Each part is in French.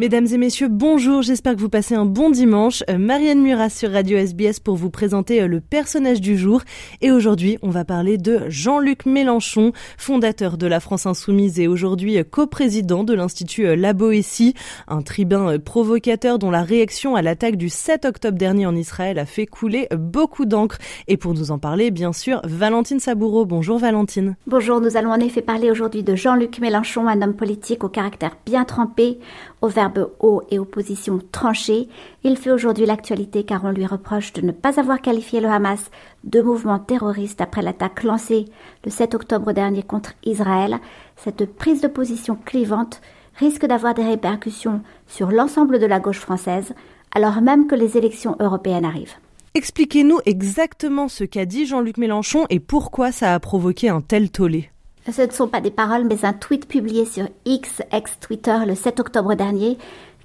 Mesdames et messieurs, bonjour, j'espère que vous passez un bon dimanche. Euh, Marianne Murat sur Radio SBS pour vous présenter euh, le personnage du jour. Et aujourd'hui, on va parler de Jean-Luc Mélenchon, fondateur de la France Insoumise et aujourd'hui euh, coprésident de l'Institut La Boétie, un tribun provocateur dont la réaction à l'attaque du 7 octobre dernier en Israël a fait couler beaucoup d'encre. Et pour nous en parler, bien sûr, Valentine Saboureau. Bonjour Valentine. Bonjour, nous allons en effet parler aujourd'hui de Jean-Luc Mélenchon, un homme politique au caractère bien trempé, au verbe haut et aux positions tranchées, il fait aujourd'hui l'actualité car on lui reproche de ne pas avoir qualifié le Hamas de mouvement terroriste après l'attaque lancée le 7 octobre dernier contre Israël. Cette prise de position clivante risque d'avoir des répercussions sur l'ensemble de la gauche française, alors même que les élections européennes arrivent. Expliquez-nous exactement ce qu'a dit Jean-Luc Mélenchon et pourquoi ça a provoqué un tel tollé. Ce ne sont pas des paroles, mais un tweet publié sur X, ex-Twitter, le 7 octobre dernier,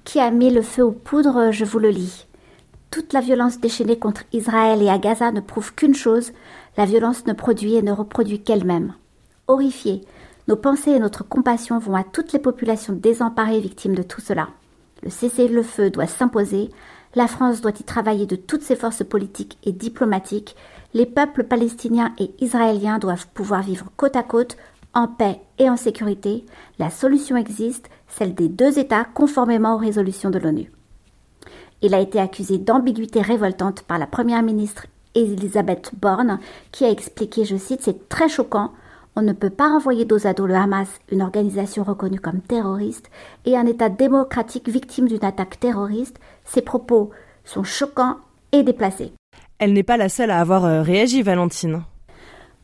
qui a mis le feu aux poudres, je vous le lis. Toute la violence déchaînée contre Israël et à Gaza ne prouve qu'une chose, la violence ne produit et ne reproduit qu'elle-même. Horrifiés, nos pensées et notre compassion vont à toutes les populations désemparées victimes de tout cela. Le cessez-le-feu doit s'imposer, la France doit y travailler de toutes ses forces politiques et diplomatiques, les peuples palestiniens et israéliens doivent pouvoir vivre côte à côte, en paix et en sécurité. La solution existe, celle des deux États conformément aux résolutions de l'ONU. Il a été accusé d'ambiguïté révoltante par la Première ministre Elisabeth Borne, qui a expliqué, je cite, C'est très choquant, on ne peut pas renvoyer dos à dos le Hamas, une organisation reconnue comme terroriste, et un État démocratique victime d'une attaque terroriste. Ces propos sont choquants et déplacés. Elle n'est pas la seule à avoir euh, réagi, Valentine.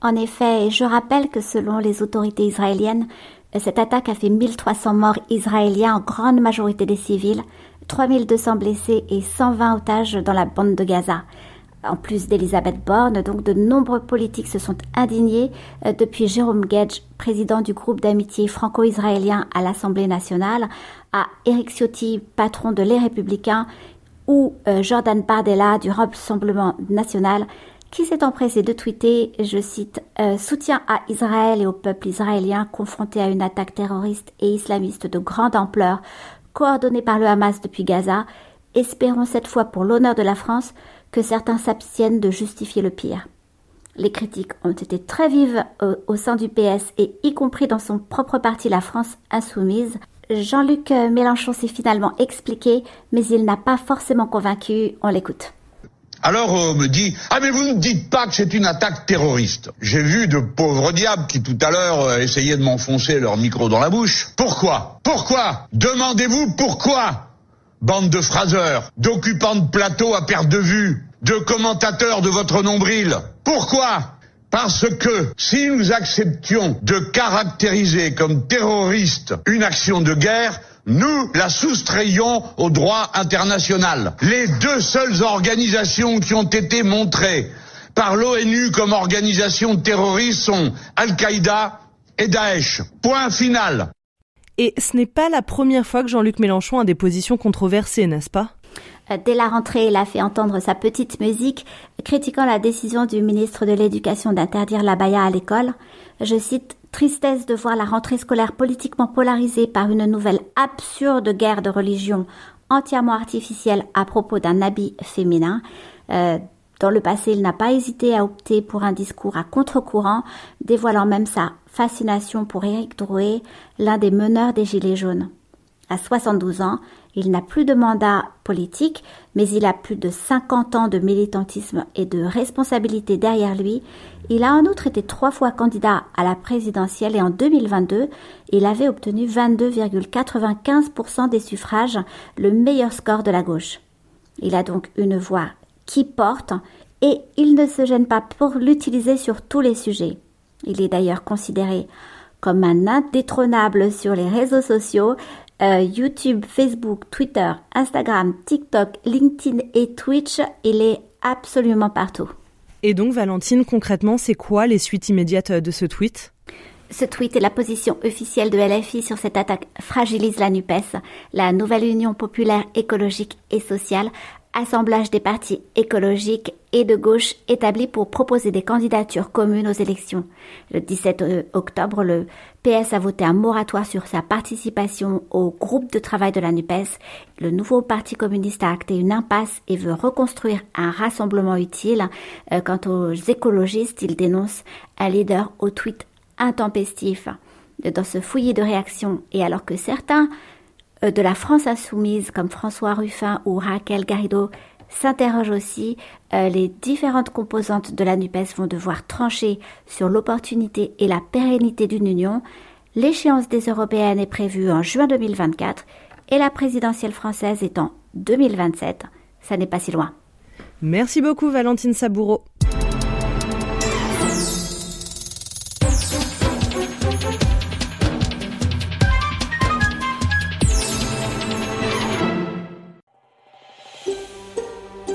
En effet, je rappelle que selon les autorités israéliennes, cette attaque a fait 1300 morts israéliens, en grande majorité des civils, 3200 blessés et 120 otages dans la bande de Gaza. En plus d'Elisabeth Borne, donc de nombreux politiques se sont indignés euh, depuis Jérôme Gage, président du groupe d'amitié franco-israélien à l'Assemblée nationale, à Eric Ciotti, patron de Les Républicains, euh, Jordan Bardella du Rassemblement national qui s'est empressé de tweeter, je cite, euh, soutien à Israël et au peuple israélien confronté à une attaque terroriste et islamiste de grande ampleur coordonnée par le Hamas depuis Gaza. Espérons cette fois pour l'honneur de la France que certains s'abstiennent de justifier le pire. Les critiques ont été très vives au, au sein du PS et y compris dans son propre parti la France insoumise. Jean-Luc Mélenchon s'est finalement expliqué, mais il n'a pas forcément convaincu. On l'écoute. Alors on me dit ah mais vous ne dites pas que c'est une attaque terroriste. J'ai vu de pauvres diables qui tout à l'heure euh, essayaient de m'enfoncer leur micro dans la bouche. Pourquoi? Pourquoi? Demandez-vous pourquoi? Bande de phraseurs, d'occupants de plateau à perte de vue, de commentateurs de votre nombril. Pourquoi? Parce que si nous acceptions de caractériser comme terroriste une action de guerre, nous la soustrayons au droit international. Les deux seules organisations qui ont été montrées par l'ONU comme organisation terroriste sont Al-Qaïda et Daesh. Point final. Et ce n'est pas la première fois que Jean-Luc Mélenchon a des positions controversées, n'est-ce pas? Dès la rentrée, il a fait entendre sa petite musique, critiquant la décision du ministre de l'Éducation d'interdire la baya à l'école. Je cite Tristesse de voir la rentrée scolaire politiquement polarisée par une nouvelle absurde guerre de religion entièrement artificielle à propos d'un habit féminin. Euh, dans le passé, il n'a pas hésité à opter pour un discours à contre-courant, dévoilant même sa fascination pour Éric Drouet, l'un des meneurs des Gilets jaunes. À 72 ans, il n'a plus de mandat politique, mais il a plus de 50 ans de militantisme et de responsabilité derrière lui. Il a en outre été trois fois candidat à la présidentielle et en 2022, il avait obtenu 22,95% des suffrages, le meilleur score de la gauche. Il a donc une voix qui porte et il ne se gêne pas pour l'utiliser sur tous les sujets. Il est d'ailleurs considéré comme un indétrônable sur les réseaux sociaux, euh, YouTube, Facebook, Twitter, Instagram, TikTok, LinkedIn et Twitch. Il est absolument partout. Et donc, Valentine, concrètement, c'est quoi les suites immédiates de ce tweet? Ce tweet et la position officielle de LFI sur cette attaque fragilisent la NUPES, la nouvelle Union populaire écologique et sociale, assemblage des partis écologiques et de gauche établis pour proposer des candidatures communes aux élections. Le 17 euh, octobre, le PS a voté un moratoire sur sa participation au groupe de travail de la NUPES. Le nouveau parti communiste a acté une impasse et veut reconstruire un rassemblement utile. Euh, quant aux écologistes, ils dénoncent un leader au tweet intempestif. Dans ce fouillis de réactions, et alors que certains de la France insoumise comme François Ruffin ou Raquel Garrido s'interrogent aussi, euh, les différentes composantes de la NUPES vont devoir trancher sur l'opportunité et la pérennité d'une union. L'échéance des européennes est prévue en juin 2024 et la présidentielle française est en 2027. Ça n'est pas si loin. Merci beaucoup Valentine Saboureau.